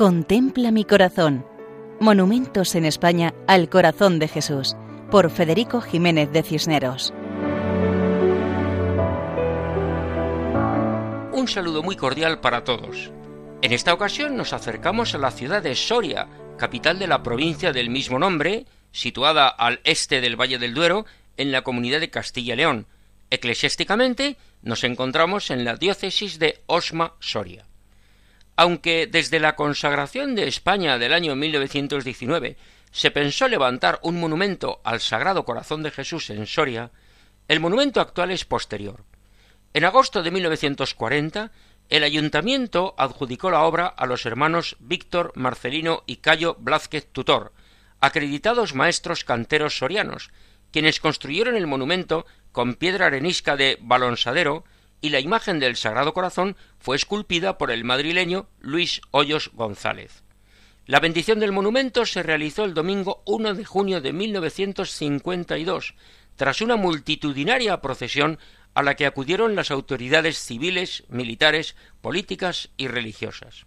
Contempla mi corazón. Monumentos en España al corazón de Jesús, por Federico Jiménez de Cisneros. Un saludo muy cordial para todos. En esta ocasión nos acercamos a la ciudad de Soria, capital de la provincia del mismo nombre, situada al este del Valle del Duero, en la comunidad de Castilla y León. Eclesiásticamente nos encontramos en la diócesis de Osma Soria. Aunque desde la consagración de España del año 1919 se pensó levantar un monumento al Sagrado Corazón de Jesús en Soria, el monumento actual es posterior. En agosto de 1940, el ayuntamiento adjudicó la obra a los hermanos Víctor, Marcelino y Cayo Blázquez Tutor, acreditados maestros canteros sorianos, quienes construyeron el monumento con piedra arenisca de Balonsadero y la imagen del Sagrado Corazón fue esculpida por el madrileño Luis Hoyos González. La bendición del monumento se realizó el domingo 1 de junio de 1952, tras una multitudinaria procesión a la que acudieron las autoridades civiles, militares, políticas y religiosas.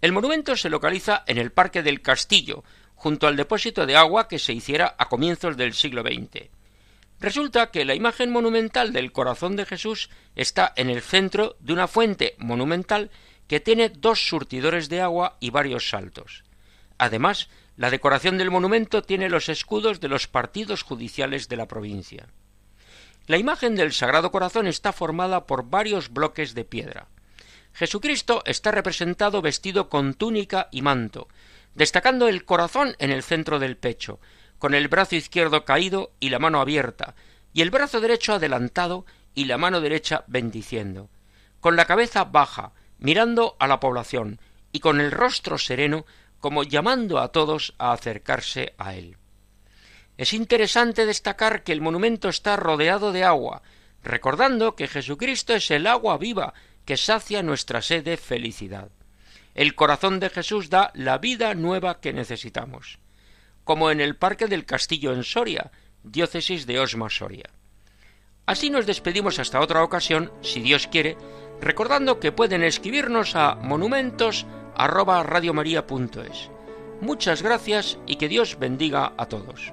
El monumento se localiza en el Parque del Castillo, junto al depósito de agua que se hiciera a comienzos del siglo XX. Resulta que la imagen monumental del corazón de Jesús está en el centro de una fuente monumental que tiene dos surtidores de agua y varios saltos. Además, la decoración del monumento tiene los escudos de los partidos judiciales de la provincia. La imagen del Sagrado Corazón está formada por varios bloques de piedra. Jesucristo está representado vestido con túnica y manto, destacando el corazón en el centro del pecho, con el brazo izquierdo caído y la mano abierta, y el brazo derecho adelantado y la mano derecha bendiciendo, con la cabeza baja, mirando a la población, y con el rostro sereno, como llamando a todos a acercarse a él. Es interesante destacar que el monumento está rodeado de agua, recordando que Jesucristo es el agua viva que sacia nuestra sed de felicidad. El corazón de Jesús da la vida nueva que necesitamos, como en el Parque del Castillo en Soria, diócesis de Osma Soria. Así nos despedimos hasta otra ocasión, si Dios quiere, recordando que pueden escribirnos a monumentos@radiomaria.es. Muchas gracias y que Dios bendiga a todos.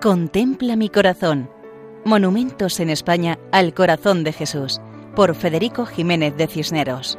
Contempla mi corazón Monumentos en España al Corazón de Jesús, por Federico Jiménez de Cisneros.